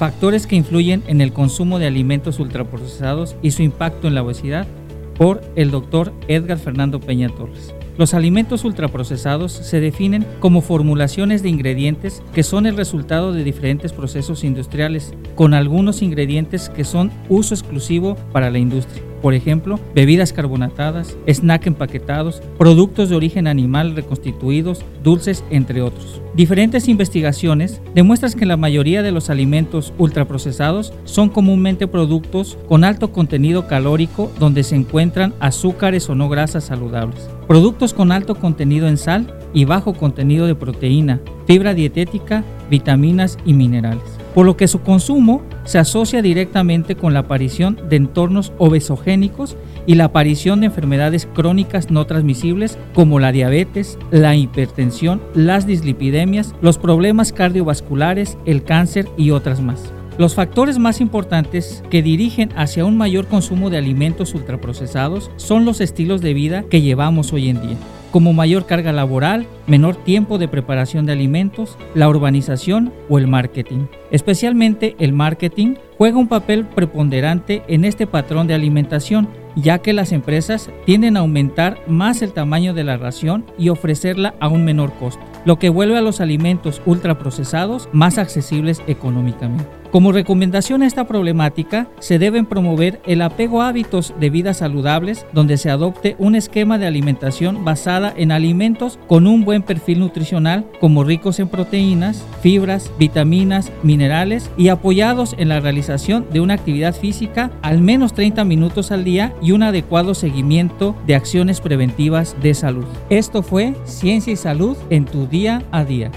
Factores que influyen en el consumo de alimentos ultraprocesados y su impacto en la obesidad por el doctor Edgar Fernando Peña Torres. Los alimentos ultraprocesados se definen como formulaciones de ingredientes que son el resultado de diferentes procesos industriales, con algunos ingredientes que son uso exclusivo para la industria. Por ejemplo, bebidas carbonatadas, snack empaquetados, productos de origen animal reconstituidos, dulces, entre otros. Diferentes investigaciones demuestran que la mayoría de los alimentos ultraprocesados son comúnmente productos con alto contenido calórico donde se encuentran azúcares o no grasas saludables. Productos con alto contenido en sal y bajo contenido de proteína, fibra dietética, vitaminas y minerales. Por lo que su consumo se asocia directamente con la aparición de entornos obesogénicos y la aparición de enfermedades crónicas no transmisibles como la diabetes, la hipertensión, las dislipidemias, los problemas cardiovasculares, el cáncer y otras más. Los factores más importantes que dirigen hacia un mayor consumo de alimentos ultraprocesados son los estilos de vida que llevamos hoy en día como mayor carga laboral, menor tiempo de preparación de alimentos, la urbanización o el marketing. Especialmente el marketing juega un papel preponderante en este patrón de alimentación, ya que las empresas tienden a aumentar más el tamaño de la ración y ofrecerla a un menor costo, lo que vuelve a los alimentos ultraprocesados más accesibles económicamente. Como recomendación a esta problemática, se deben promover el apego a hábitos de vida saludables, donde se adopte un esquema de alimentación basada en alimentos con un buen perfil nutricional, como ricos en proteínas, fibras, vitaminas, minerales y apoyados en la realización de una actividad física al menos 30 minutos al día y un adecuado seguimiento de acciones preventivas de salud. Esto fue Ciencia y Salud en tu día a día.